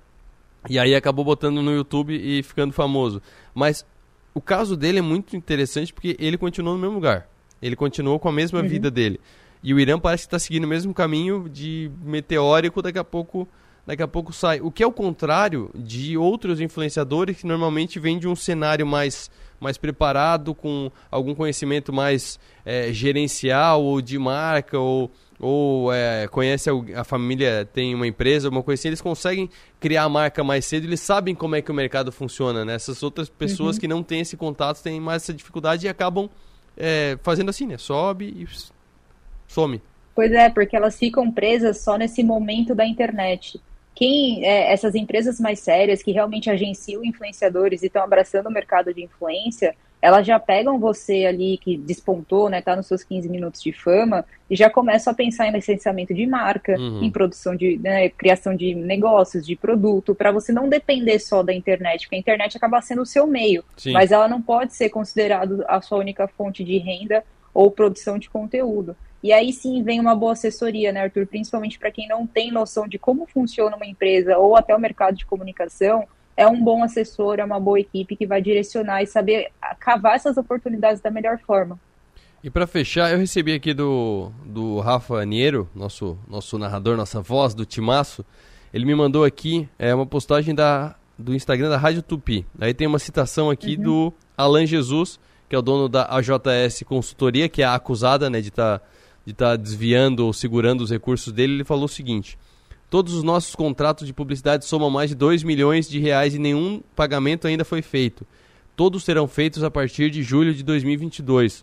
E aí acabou botando no YouTube e ficando famoso. Mas o caso dele é muito interessante porque ele continuou no mesmo lugar. Ele continuou com a mesma Uhum. vida dele. E o Irã parece que está seguindo o mesmo caminho de meteórico, daqui a pouco daqui a pouco sai. O que é o contrário de outros influenciadores que normalmente vêm de um cenário mais, mais preparado, com algum conhecimento mais é, gerencial ou de marca, ou, ou é, conhece algu- a família, tem uma empresa, uma coisa assim, eles conseguem criar a marca mais cedo, eles sabem como é que o mercado funciona, né? Essas outras pessoas Uhum. que não têm esse contato têm mais essa dificuldade e acabam é, fazendo assim, né? Sobe e some. Pois é, porque elas ficam presas só nesse momento da internet. Quem, é, essas empresas mais sérias que realmente agenciam influenciadores e estão abraçando o mercado de influência, elas já pegam você ali que despontou, né, tá nos seus 15 minutos de fama e já começam a pensar em licenciamento de marca, Uhum. em produção de, né, criação de negócios, de produto, para você não depender só da internet, porque a internet acaba sendo o seu meio, Sim. mas ela não pode ser considerada a sua única fonte de renda ou produção de conteúdo. E aí sim vem uma boa assessoria, né, Arthur? Principalmente para quem não tem noção de como funciona uma empresa ou até o mercado de comunicação, é um bom assessor, é uma boa equipe que vai direcionar e saber cavar essas oportunidades da melhor forma. E para fechar, eu recebi aqui do, do Rafa Niero, nosso, nosso narrador, nossa voz do Timaço. Ele me mandou aqui é, uma postagem da, do Instagram da Rádio Tupi. Aí tem uma citação aqui do Alan Jesus, que é o dono da AJS Consultoria, que é a acusada né, de estar tá, de tá desviando ou segurando os recursos dele, ele falou o seguinte: Todos os nossos contratos de publicidade somam mais de 2 milhões de reais e nenhum pagamento ainda foi feito. Todos serão feitos a partir de julho de 2022.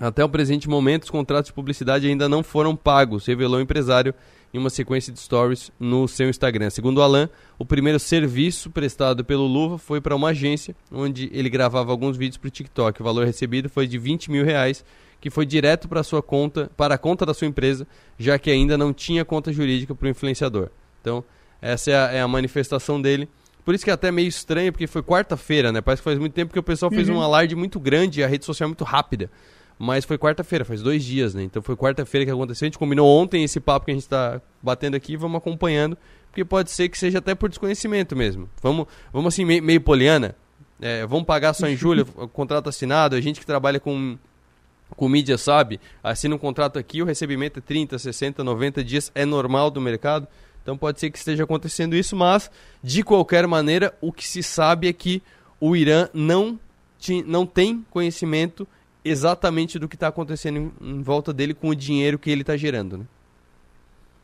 Até o presente momento, os contratos de publicidade ainda não foram pagos, revelou o empresário em uma sequência de stories no seu Instagram. Segundo Alan, o primeiro serviço prestado pelo Luva foi para uma agência onde ele gravava alguns vídeos para o TikTok. O valor recebido foi de 20 mil reais, que foi direto para sua conta, para a conta da sua empresa, já que ainda não tinha conta jurídica para o influenciador. Então, essa é a, é a, manifestação dele. Por isso que é até meio estranho, porque foi quarta-feira, né? Parece que faz muito tempo que o pessoal fez uhum. um alarde muito grande e a rede social é muito rápida. Mas foi quarta-feira, faz dois dias, né? Então foi quarta-feira que aconteceu. A gente combinou ontem esse papo que a gente está batendo aqui, vamos acompanhando, porque pode ser que seja até por desconhecimento mesmo. Vamos, vamos assim, meio, meio poliana. É, vamos pagar só em julho, contrato assinado. A gente que trabalha com, com mídia sabe, assina um contrato aqui, o recebimento é 30, 60, 90 dias, é normal do mercado. Então pode ser que esteja acontecendo isso, mas de qualquer maneira, o que se sabe é que o Irã não, não tem conhecimento exatamente do que está acontecendo em, em, volta dele com o dinheiro que ele está gerando, né?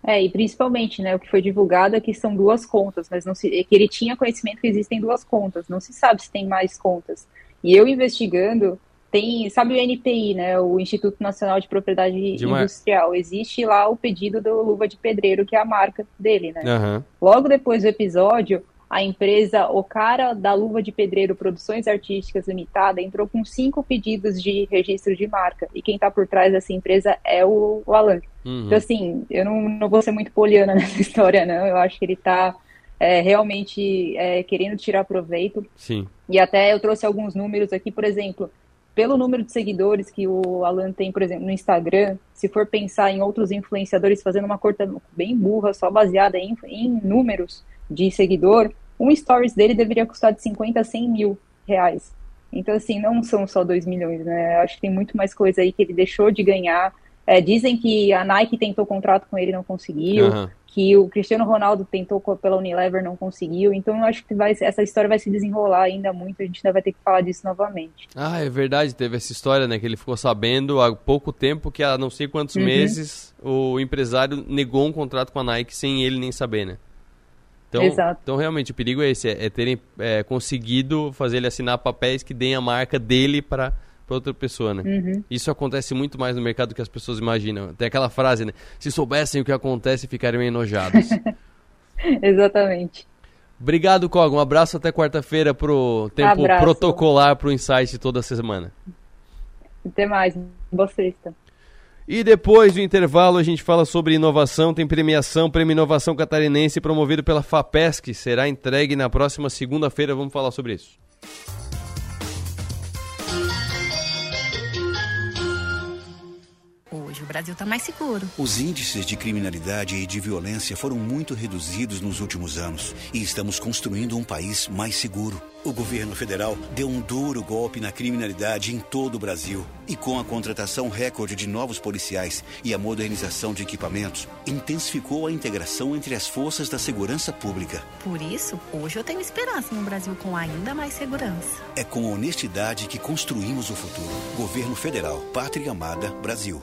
É, e principalmente, né, o que foi divulgado é que são duas contas, mas não se, é que ele tinha conhecimento que existem duas contas, não se sabe se tem mais contas. E eu investigando, tem, sabe o NPI, né, o Instituto Nacional de Propriedade de Industrial, mar... existe lá o pedido do Luva de Pedreiro, que é a marca dele, né? Uhum. Logo depois do episódio, a empresa O Cara da Luva de Pedreiro Produções Artísticas Limitada entrou com cinco pedidos de registro de marca. E quem está por trás dessa empresa é o, o Alan. Uhum. Então, assim, eu não, não vou ser muito poliana nessa história, não. Eu acho que ele está é, realmente é, querendo tirar proveito. Sim. E até eu trouxe alguns números aqui, por exemplo, pelo número de seguidores que o Alan tem, por exemplo, no Instagram, se for pensar em outros influenciadores fazendo uma corta bem burra, só baseada em, em números de seguidor, um stories dele deveria custar de 50 a 100 mil reais. Então, assim, não são só 2 milhões, né? Acho que tem muito mais coisa aí que ele deixou de ganhar. É, dizem que a Nike tentou contrato com ele e não conseguiu, uhum. que o Cristiano Ronaldo tentou pela Unilever não conseguiu. Então, eu acho que vai, essa história vai se desenrolar ainda muito. A gente ainda vai ter que falar disso novamente. Ah, é verdade. Teve essa história, né? Que ele ficou sabendo há pouco tempo que há não sei quantos uhum. meses o empresário negou um contrato com a Nike sem ele nem saber, né? Então, Exato. então realmente, o perigo é esse, é, é terem é, conseguido fazer ele assinar papéis que deem a marca dele para outra pessoa, né? Uhum. Isso acontece muito mais no mercado do que as pessoas imaginam. Tem aquela frase, né? Se soubessem o que acontece, ficariam enojados. Exatamente. Obrigado, Cog. Um abraço até quarta-feira pro tempo abraço. protocolar pro Insight toda semana. Até mais. Boa sexta. E depois do intervalo a gente fala sobre inovação, tem premiação, Prêmio Inovação Catarinense promovido pela FAPESC, será entregue na próxima segunda-feira, vamos falar sobre isso. O Brasil está mais seguro. Os índices de criminalidade e de violência foram muito reduzidos nos últimos anos e estamos construindo um país mais seguro. O governo federal deu um duro golpe na criminalidade em todo o Brasil. E com a contratação recorde de novos policiais e a modernização de equipamentos, intensificou a integração entre as forças da segurança pública. Por isso, hoje eu tenho esperança um Brasil com ainda mais segurança. É com honestidade que construímos o futuro. Governo Federal, Pátria Amada, Brasil.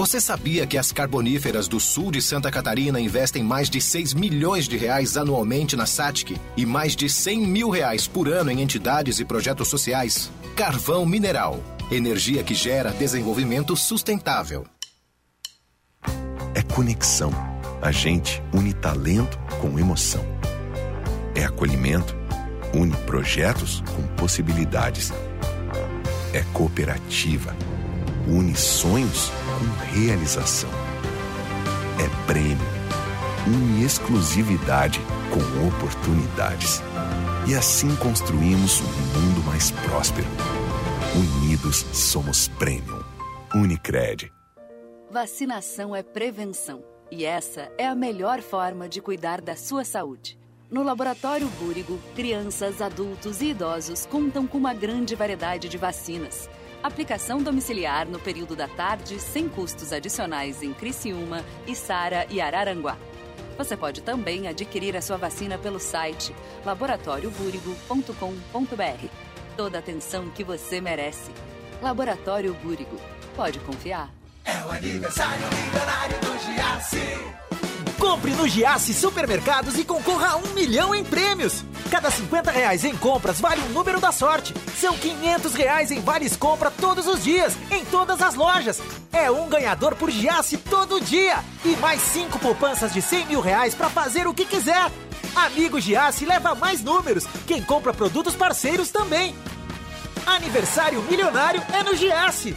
Você sabia que as carboníferas do sul de Santa Catarina investem mais de 6 milhões de reais anualmente na SATIC e mais de 100 mil reais por ano em entidades e projetos sociais? Carvão Mineral. Energia que gera desenvolvimento sustentável. É conexão. A gente une talento com emoção. É acolhimento. Une projetos com possibilidades. É cooperativa une sonhos com realização. É prêmio, une exclusividade com oportunidades. E assim construímos um mundo mais próspero. Unidos somos Premium. Unicred. Vacinação é prevenção. E essa é a melhor forma de cuidar da sua saúde. No Laboratório Búrigo, crianças, adultos e idosos contam com uma grande variedade de vacinas. Aplicação domiciliar no período da tarde, sem custos adicionais em Criciúma, Içara e Araranguá. Você pode também adquirir a sua vacina pelo site laboratóriobúrigo.com.br. Toda a atenção que você merece. Laboratório Búrigo. Pode confiar. É o aniversário milionário do Giasse. Compre no Giasse Supermercados e concorra a um milhão em prêmios. Cada 50 reais em compras vale um número da sorte. São 500 reais em vales compra todos os dias, em todas as lojas. É um ganhador por Giasse todo dia. E mais cinco poupanças de 100 mil reais para fazer o que quiser. Amigo Giasse leva mais números. Quem compra produtos parceiros também. Aniversário milionário é no Giasse.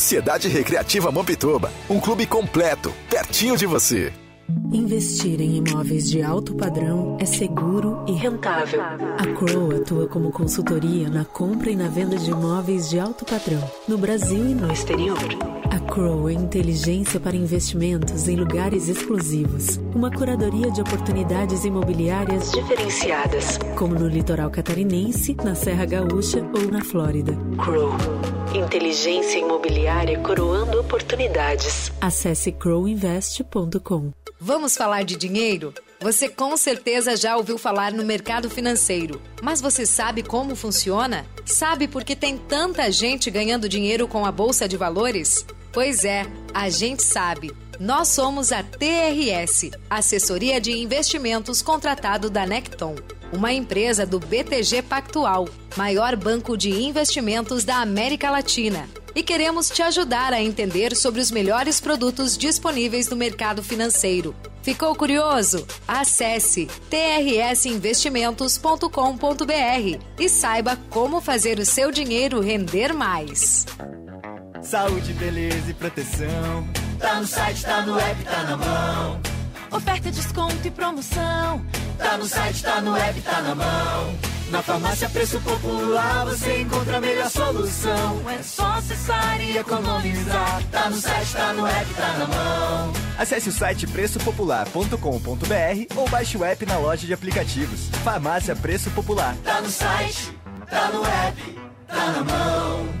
Sociedade Recreativa Mampituba, um clube completo, pertinho de você. Investir em imóveis de alto padrão é seguro e rentável. A Crow atua como consultoria na compra e na venda de imóveis de alto padrão, no Brasil e no exterior. A Crow é inteligência para investimentos em lugares exclusivos. Uma curadoria de oportunidades imobiliárias diferenciadas, como no litoral catarinense, na Serra Gaúcha ou na Flórida. Crow. Inteligência imobiliária coroando oportunidades. Acesse crowinvest.com. Vamos falar de dinheiro? Você com certeza já ouviu falar no mercado financeiro, mas você sabe como funciona? Sabe por que tem tanta gente ganhando dinheiro com a bolsa de valores? Pois é, a gente sabe. Nós somos a TRS, Assessoria de Investimentos contratado da Necton, uma empresa do BTG Pactual, maior banco de investimentos da América Latina. E queremos te ajudar a entender sobre os melhores produtos disponíveis no mercado financeiro. Ficou curioso? Acesse trsinvestimentos.com.br e saiba como fazer o seu dinheiro render mais. Saúde, beleza e proteção. Tá no site, tá no app, tá na mão. Oferta, desconto e promoção. Tá no site, tá no app, tá na mão. Na farmácia Preço Popular você encontra a melhor solução. É só acessar e economizar. Tá no site, tá no app, tá na mão. Acesse o site preçopopular.com.br ou baixe o app na loja de aplicativos. Farmácia Preço Popular. Tá no site, tá no app, tá na mão.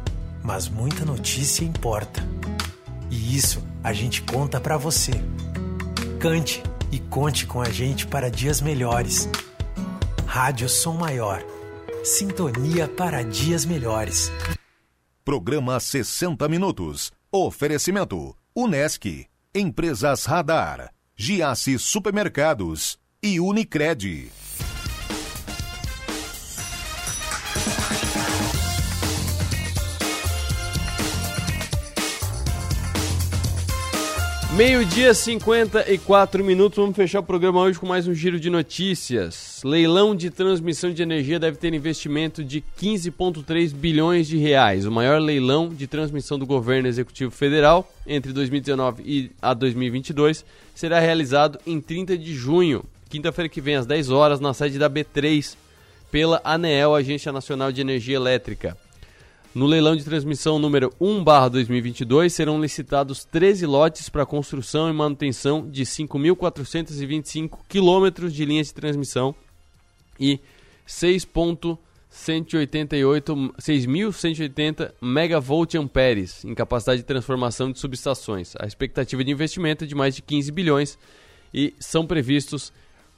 mas muita notícia importa. E isso a gente conta para você. Cante e conte com a gente para dias melhores. Rádio Som Maior. Sintonia para dias melhores. Programa 60 Minutos. Oferecimento: Unesc, Empresas Radar, Giasse Supermercados e Unicred. Meio-dia, 54 minutos. Vamos fechar o programa hoje com mais um giro de notícias. Leilão de transmissão de energia deve ter investimento de 15,3 bilhões de reais. O maior leilão de transmissão do governo executivo federal entre 2019 e a 2022 será realizado em 30 de junho, quinta-feira que vem, às 10 horas, na sede da B3, pela ANEEL, Agência Nacional de Energia Elétrica. No leilão de transmissão número 1/2022 serão licitados 13 lotes para construção e manutenção de 5.425 quilômetros de linhas de transmissão e 6,3 6.188 6.180 megavolt amperes em capacidade de transformação de subestações. A expectativa de investimento é de mais de 15 bilhões e são previstos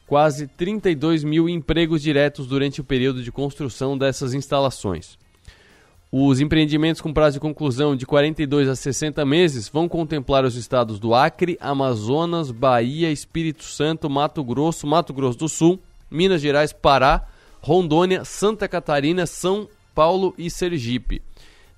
quase 32 mil empregos diretos durante o período de construção dessas instalações. Os empreendimentos com prazo de conclusão de 42 a 60 meses vão contemplar os estados do Acre, Amazonas, Bahia, Espírito Santo, Mato Grosso, Mato Grosso do Sul, Minas Gerais, Pará, Rondônia, Santa Catarina, São Paulo e Sergipe.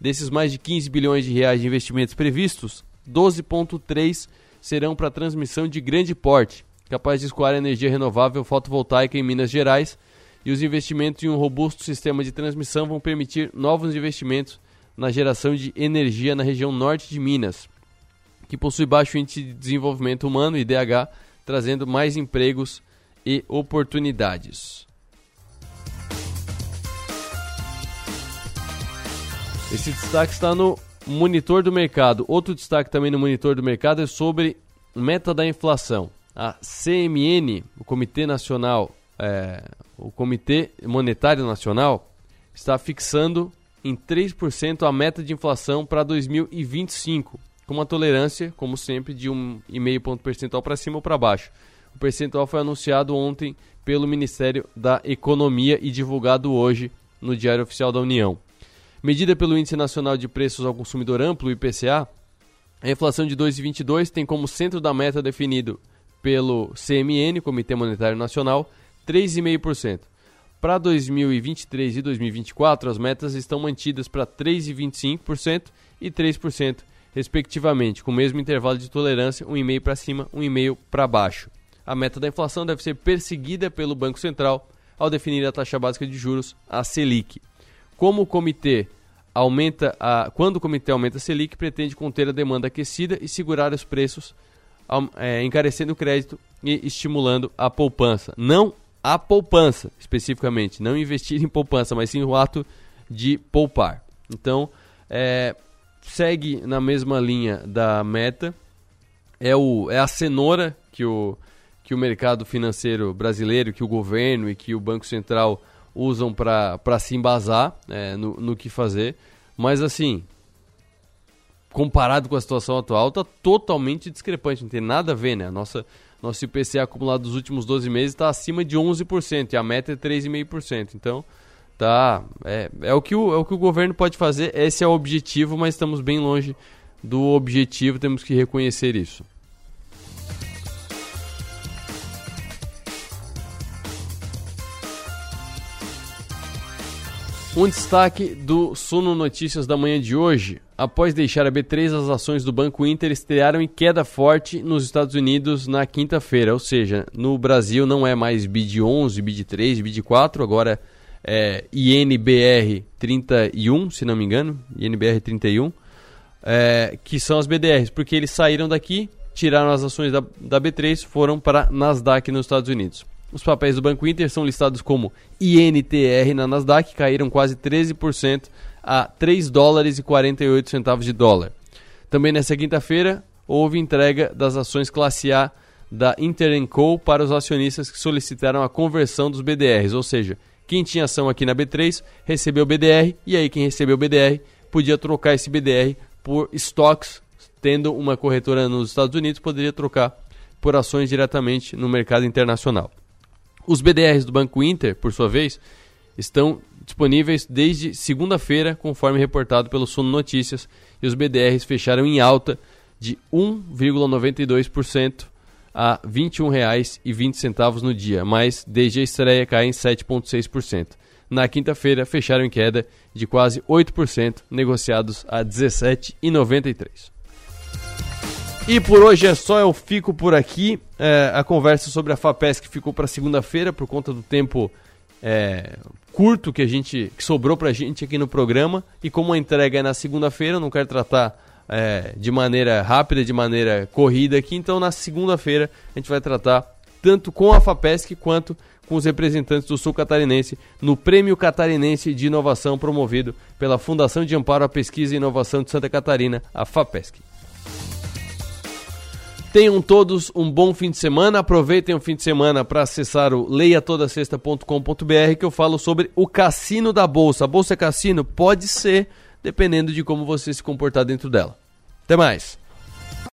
Desses mais de 15 bilhões de reais de investimentos previstos, 12,3 serão para transmissão de grande porte, capaz de escoar energia renovável fotovoltaica em Minas Gerais, e os investimentos em um robusto sistema de transmissão vão permitir novos investimentos na geração de energia na região norte de Minas, que possui baixo índice de desenvolvimento humano, IDH, trazendo mais empregos e oportunidades. Esse destaque está no monitor do mercado. Outro destaque também no monitor do mercado é sobre meta da inflação. A CMN, o Comitê Nacional é, o Comitê Monetário Nacional está fixando em 3% a meta de inflação para 2025, com uma tolerância, como sempre, de 1,5 ponto percentual para cima ou para baixo. O percentual foi anunciado ontem pelo Ministério da Economia e divulgado hoje no Diário Oficial da União. Medida pelo Índice Nacional de Preços ao Consumidor Amplo, IPCA, a inflação de 2,22 tem como centro da meta definido pelo CMN, Comitê Monetário Nacional, 3,5%. Para 2023 e 2024, as metas estão mantidas para 3,25% e 3%, respectivamente, com o mesmo intervalo de tolerância, 1,5% para cima, 1,5% para baixo. A meta da inflação deve ser perseguida pelo Banco Central ao definir a taxa básica de juros, a Selic. Como o comitê aumenta a, quando o comitê aumenta a Selic, pretende conter a demanda aquecida e segurar os preços, é, encarecendo o crédito e estimulando a poupança. Não a poupança, especificamente. Não investir em poupança, mas sim o ato de poupar. Então, é, segue na mesma linha da meta. É, o, é a cenoura que o, que o mercado financeiro brasileiro, que o governo e que o Banco Central usam para se embasar é, no, no que fazer. Mas, assim, comparado com a situação atual, está totalmente discrepante. Não tem nada a ver, né? A nossa nosso IPCA acumulado dos últimos 12 meses está acima de 11% e a meta é 3,5%. Então, tá, é, é, o que o, é o que o governo pode fazer, esse é o objetivo, mas estamos bem longe do objetivo, temos que reconhecer isso. Um destaque do Suno Notícias da manhã de hoje. Após deixar a B3, as ações do Banco Inter estrearam em queda forte nos Estados Unidos na quinta-feira. Ou seja, no Brasil não é mais BID 11, BID 3, BID 4, agora é INBR 31, se não me engano, INBR 31, é, que são as BDRs, porque eles saíram daqui, tiraram as ações da, da B3, foram para Nasdaq nos Estados Unidos. Os papéis do Banco Inter são listados como INTR na Nasdaq, caíram quase 13% a 3 dólares e 48 centavos de dólar. Também nesta quinta-feira houve entrega das ações classe A da Inter Co para os acionistas que solicitaram a conversão dos BDRs, ou seja, quem tinha ação aqui na B3 recebeu BDR e aí quem recebeu BDR podia trocar esse BDR por stocks, tendo uma corretora nos Estados Unidos, poderia trocar por ações diretamente no mercado internacional. Os BDRs do Banco Inter, por sua vez, estão disponíveis desde segunda-feira, conforme reportado pelo Suno Notícias, e os BDRs fecharam em alta de 1,92% a R$ 21,20 no dia, mas desde a estreia caem 7,6%. Na quinta-feira, fecharam em queda de quase 8%, negociados a R$ 17,93%. E por hoje é só, eu fico por aqui. É, a conversa sobre a FAPESC ficou para segunda-feira por conta do tempo é, curto que a gente que sobrou para a gente aqui no programa. E como a entrega é na segunda-feira, eu não quero tratar é, de maneira rápida, de maneira corrida aqui. Então na segunda-feira a gente vai tratar tanto com a FAPESC quanto com os representantes do Sul Catarinense no Prêmio Catarinense de Inovação promovido pela Fundação de Amparo à Pesquisa e Inovação de Santa Catarina, a FAPESC. Tenham todos um bom fim de semana. Aproveitem o fim de semana para acessar o leiatodasexta.com.br que eu falo sobre o cassino da bolsa. A bolsa é cassino pode ser, dependendo de como você se comportar dentro dela. Até mais.